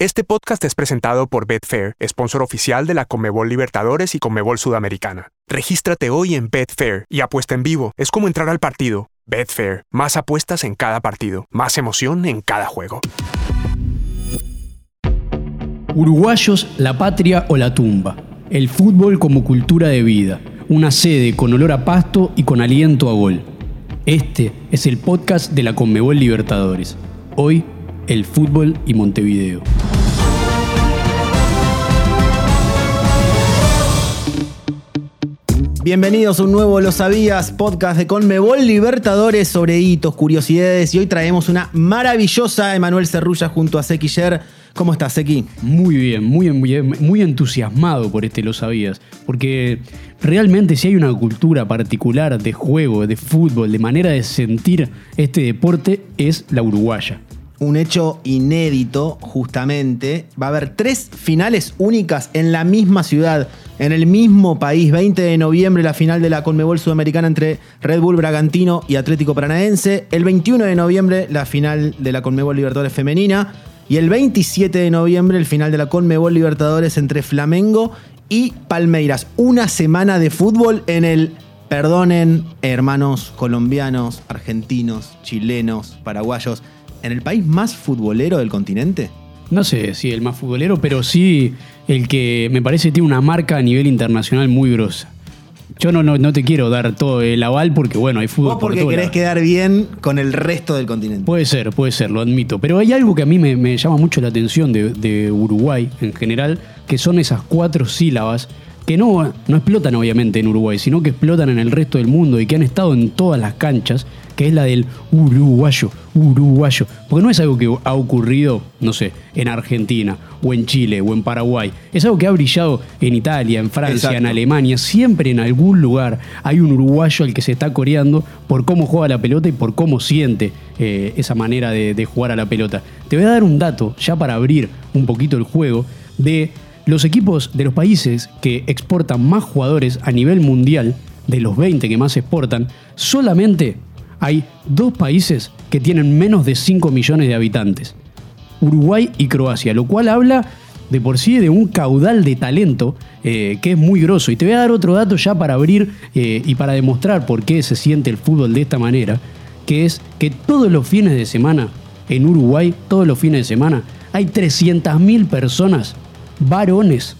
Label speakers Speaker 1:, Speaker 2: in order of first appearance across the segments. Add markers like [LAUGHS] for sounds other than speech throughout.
Speaker 1: Este podcast es presentado por Betfair, sponsor oficial de la Comebol Libertadores y Comebol Sudamericana. Regístrate hoy en Betfair y apuesta en vivo. Es como entrar al partido. Betfair, más apuestas en cada partido, más emoción en cada juego.
Speaker 2: Uruguayos, la patria o la tumba. El fútbol como cultura de vida. Una sede con olor a pasto y con aliento a gol. Este es el podcast de la Conmebol Libertadores. Hoy, el fútbol y Montevideo.
Speaker 3: Bienvenidos a un nuevo Lo Sabías, podcast de Conmebol Libertadores sobre hitos, curiosidades y hoy traemos una maravillosa Emanuel Cerrulla junto a Seki Yer. ¿Cómo estás, Seki?
Speaker 2: Muy bien, muy, muy, muy entusiasmado por este Lo Sabías, porque realmente si hay una cultura particular de juego, de fútbol, de manera de sentir este deporte, es la uruguaya
Speaker 3: un hecho inédito, justamente. Va a haber tres finales únicas en la misma ciudad, en el mismo país. 20 de noviembre, la final de la Conmebol Sudamericana entre Red Bull Bragantino y Atlético Paranaense. El 21 de noviembre, la final de la Conmebol Libertadores Femenina. Y el 27 de noviembre, el final de la Conmebol Libertadores entre Flamengo y Palmeiras. Una semana de fútbol en el Perdonen, hermanos colombianos, argentinos, chilenos, paraguayos en el país más futbolero del continente?
Speaker 2: No sé si el más futbolero, pero sí el que me parece tiene una marca a nivel internacional muy grosa. Yo no, no, te quiero dar todo el aval porque, bueno, hay fútbol.
Speaker 3: Vos porque querés quedar bien con el resto del continente.
Speaker 2: Puede ser, puede ser, lo admito. Pero hay algo que a mí me, llama mucho la atención de, de, Uruguay en general, que son esas cuatro sílabas que no, no explotan obviamente en Uruguay, sino que explotan en el resto del mundo y que han estado en todas las canchas que es la del uruguayo, uruguayo. Porque no es algo que ha ocurrido, no sé, en Argentina, o en Chile, o en Paraguay. Es algo que ha brillado en Italia, en Francia, en Alemania. Siempre en algún lugar hay un uruguayo al que se está coreando por cómo juega la pelota y por cómo siente eh, esa manera de, de jugar a la pelota. Te voy a dar un dato, ya para abrir un poquito el juego, de los equipos de los países que exportan más jugadores a nivel mundial, de los 20 que más exportan, solamente hay dos países que tienen menos de 5 millones de habitantes, Uruguay y Croacia, lo cual habla de por sí de un caudal de talento eh, que es muy grosso. Y te voy a dar otro dato ya para abrir eh, y para demostrar por qué se siente el fútbol de esta manera, que es que todos los fines de semana en Uruguay, todos los fines de semana, hay 300.000 personas, varones,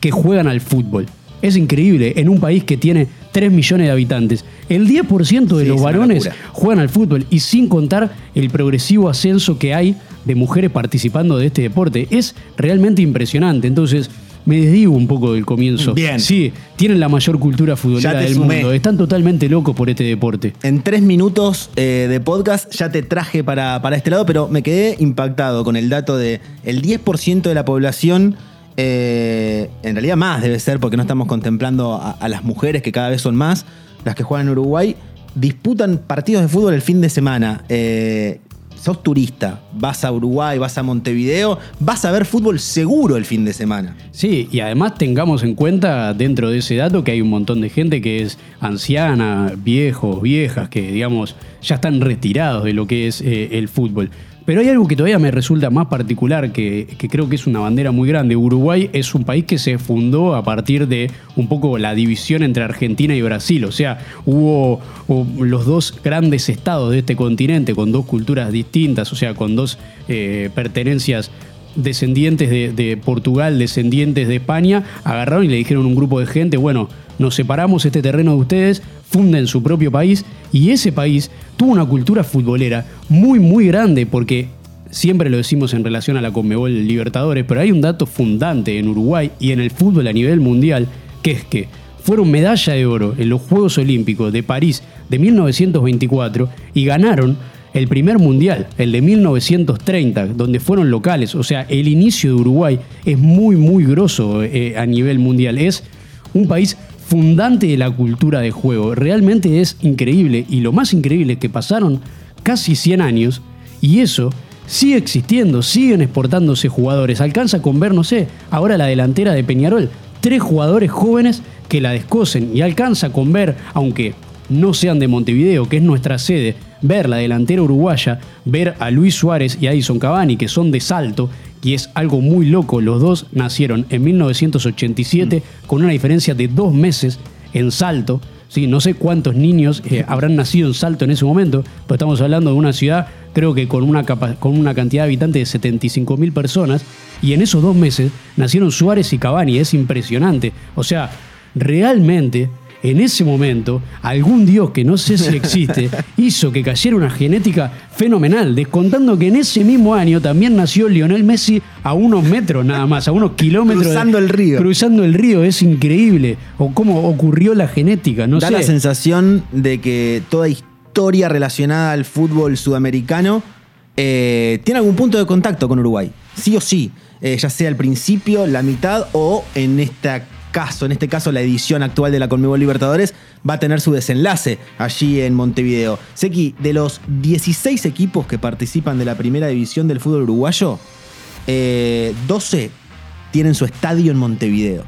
Speaker 2: que juegan al fútbol. Es increíble en un país que tiene 3 millones de habitantes. El 10% de los varones juegan al fútbol y sin contar el progresivo ascenso que hay de mujeres participando de este deporte. Es realmente impresionante. Entonces, me desdigo un poco del comienzo.
Speaker 3: Bien.
Speaker 2: Sí, tienen la mayor cultura futbolera del mundo. Están totalmente locos por este deporte.
Speaker 3: En tres minutos eh, de podcast ya te traje para, para este lado, pero me quedé impactado con el dato de el 10% de la población eh, en realidad más debe ser porque no estamos contemplando a, las mujeres que cada vez son más, las que juegan en Uruguay, disputan partidos de fútbol el fin de semana. Eh, sos turista, vas a Uruguay, vas a Montevideo, vas a ver fútbol seguro el fin de semana.
Speaker 2: Sí, y además tengamos en cuenta dentro de ese dato que hay un montón de gente que es anciana, viejos, viejas, que digamos ya están retirados de lo que es eh, el fútbol. Pero hay algo que todavía me resulta más particular, que, creo que es una bandera muy grande. Uruguay es un país que se fundó a partir de un poco la división entre Argentina y Brasil. O sea, hubo, los dos grandes estados de este continente con dos culturas distintas, o sea, con dos eh, pertenencias descendientes de, de, Portugal, descendientes de España, agarraron y le dijeron a un grupo de gente, bueno, nos separamos este terreno de ustedes, funden su propio país y ese país tuvo una cultura futbolera muy, muy grande porque siempre lo decimos en relación a la Conmebol Libertadores, pero hay un dato fundante en Uruguay y en el fútbol a nivel mundial, que es que fueron medalla de oro en los Juegos Olímpicos de París de 1924 y ganaron el primer mundial, el de 1930, donde fueron locales. O sea, el inicio de Uruguay es muy, muy grosso eh, a nivel mundial. Es un país fundante de la cultura de juego. Realmente es increíble y lo más increíble es que pasaron casi 100 años y eso sigue existiendo, siguen exportándose jugadores. Alcanza con ver, no sé, ahora la delantera de Peñarol, tres jugadores jóvenes que la descosen y alcanza con ver, aunque no sean de Montevideo, que es nuestra sede, ver la delantera uruguaya, ver a Luis Suárez y a Edison Cavani, que son de salto, y es algo muy loco. Los dos nacieron en 1987 con una diferencia de dos meses en salto. Sí, no sé cuántos niños eh, habrán nacido en Salto en ese momento, pero estamos hablando de una ciudad, creo que con una, con una cantidad de habitantes de 75 mil personas, y en esos dos meses nacieron Suárez y Cavani, es impresionante. O sea, realmente en ese momento, algún dios que no sé si existe [LAUGHS] hizo que cayera una genética fenomenal, descontando que en ese mismo año también nació Lionel Messi a unos metros nada más, a unos kilómetros.
Speaker 3: Cruzando el río.
Speaker 2: Cruzando el río, es increíble. O cómo ocurrió la genética, no
Speaker 3: da la sensación de que toda historia relacionada al fútbol sudamericano eh, tiene algún punto de contacto con Uruguay. Sí o sí. Eh, ya sea al principio, la mitad o en esta caso, en este caso la edición actual de la Conmebol Libertadores, va a tener su desenlace allí en Montevideo. Seki, de los 16 equipos que participan de la primera división del fútbol uruguayo, 12 eh, tienen su estadio en Montevideo.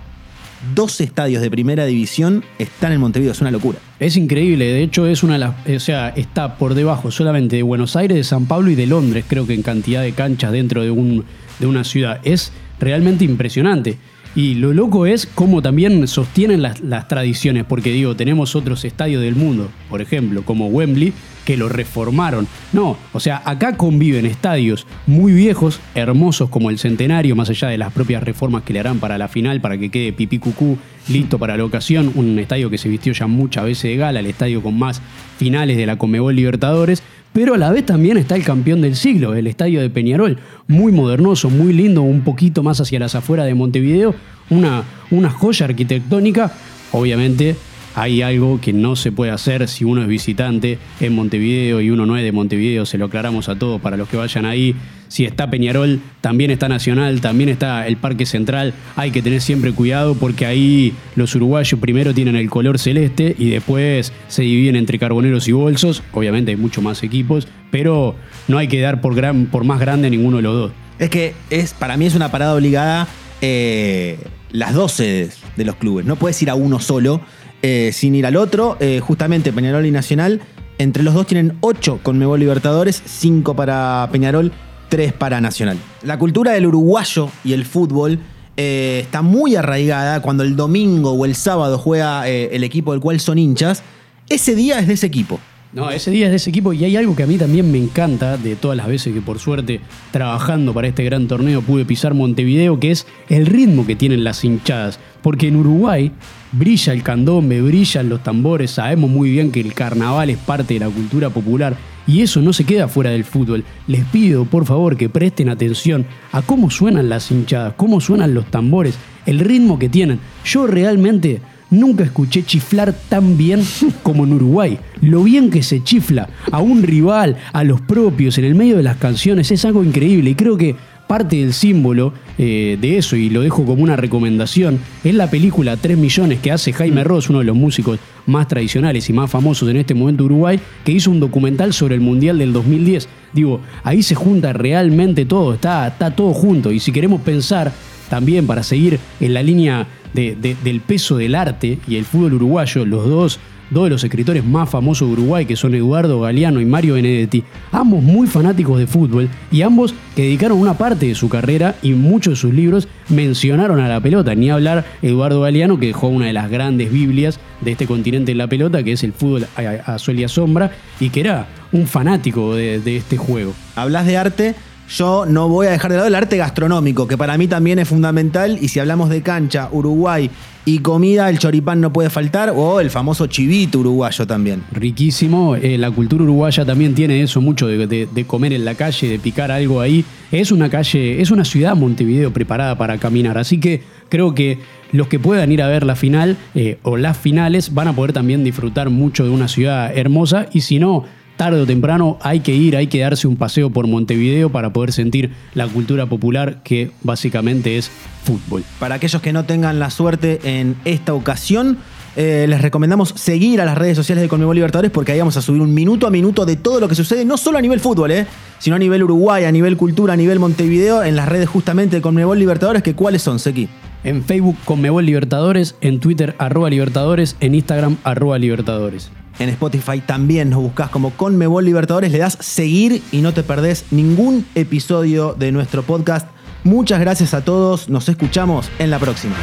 Speaker 3: 12 estadios de primera división están en Montevideo, es una locura.
Speaker 2: Es increíble, de hecho es una o sea, está por debajo solamente de Buenos Aires, de San Pablo y de Londres, creo que en cantidad de canchas dentro de, un, de una ciudad. Es realmente impresionante. Y lo loco es cómo también sostienen las, tradiciones, porque digo, tenemos otros estadios del mundo, por ejemplo, como Wembley, que lo reformaron. No, o sea, acá conviven estadios muy viejos, hermosos como el Centenario, más allá de las propias reformas que le harán para la final, para que quede pipí cucú listo para la ocasión, un estadio que se vistió ya muchas veces de gala, el estadio con más finales de la Comebol Libertadores, pero a la vez también está el campeón del siglo, el estadio de Peñarol, muy modernoso, muy lindo, un poquito más hacia las afueras de Montevideo, una, una joya arquitectónica, obviamente hay algo que no se puede hacer si uno es visitante en Montevideo y uno no es de Montevideo, se lo aclaramos a todos para los que vayan ahí. Si está Peñarol, también está Nacional, también está el Parque Central. Hay que tener siempre cuidado porque ahí los uruguayos primero tienen el color celeste y después se dividen entre carboneros y bolsos. Obviamente hay muchos más equipos, pero no hay que dar por más grande ninguno de los dos.
Speaker 3: Es que es, para mí es una parada obligada eh, las dos sedes de los clubes. No puedes ir a uno solo eh, sin ir al otro. Eh, justamente Peñarol y Nacional, entre los dos tienen 8 con Mebol Libertadores, 5 para Peñarol, 3 para Nacional. La cultura del uruguayo y el fútbol eh, está muy arraigada cuando el domingo o el sábado juega el equipo del cual son hinchas. Ese día es de ese equipo.
Speaker 2: No, ese día es de ese equipo y hay algo que a mí también me encanta de todas las veces que por suerte trabajando para este gran torneo pude pisar Montevideo, que es el ritmo que tienen las hinchadas. Porque en Uruguay brilla el candombe, brillan los tambores, sabemos muy bien que el carnaval es parte de la cultura popular y eso no se queda fuera del fútbol. Les pido por favor que presten atención a cómo suenan las hinchadas, cómo suenan los tambores, el ritmo que tienen. Yo realmente nunca escuché chiflar tan bien como en Uruguay. Lo bien que se chifla a un rival, a los propios, en el medio de las canciones, es algo increíble y creo que parte del símbolo eh, de eso, y lo dejo como una recomendación, es la película 3 millones que hace Jaime mm. Ross, uno de los músicos más tradicionales y más famosos en este momento Uruguay, que hizo un documental sobre el Mundial del 2010. Digo, ahí se junta realmente todo, está, está todo junto, y si queremos pensar también para seguir en la línea del peso del arte y el fútbol uruguayo, los dos dos de los escritores más famosos de Uruguay, que son Eduardo Galeano y Mario Benedetti, ambos muy fanáticos de fútbol y ambos que dedicaron una parte de su carrera y muchos de sus libros mencionaron a la pelota. Ni hablar Eduardo Galeano, que dejó una de las grandes Biblias de este continente en la pelota, que es el fútbol a, sol y a sombra, y que era un fanático de, de este juego.
Speaker 3: Hablas de arte yo no voy a dejar de lado el arte gastronómico, que para mí también es fundamental. Y si hablamos de cancha, Uruguay y comida, el choripán no puede faltar, o el famoso chivito uruguayo también.
Speaker 2: Riquísimo. Eh, la cultura uruguaya también tiene eso mucho de, comer en la calle, de picar algo ahí. Es una calle, es una ciudad Montevideo preparada para caminar. Así que creo que los que puedan ir a ver la final eh, o las finales van a poder también disfrutar mucho de una ciudad hermosa. Y si no, tarde o temprano hay que ir, hay que darse un paseo por Montevideo para poder sentir la cultura popular que básicamente es fútbol.
Speaker 3: Para aquellos que no tengan la suerte en esta ocasión, eh, les recomendamos seguir a las redes sociales de Conmebol Libertadores porque ahí vamos a subir un minuto a minuto de todo lo que sucede, no solo a nivel fútbol, eh, sino a nivel Uruguay, a nivel cultura, a nivel Montevideo, en las redes justamente de Conmebol Libertadores, que cuáles son, Sequi.
Speaker 2: En Facebook Conmebol Libertadores, en Twitter arroba Libertadores, en Instagram arroba Libertadores.
Speaker 3: En Spotify también nos buscas como Conmebol Libertadores, le das seguir y no te perdés ningún episodio de nuestro podcast. Muchas gracias a todos, nos escuchamos en la próxima.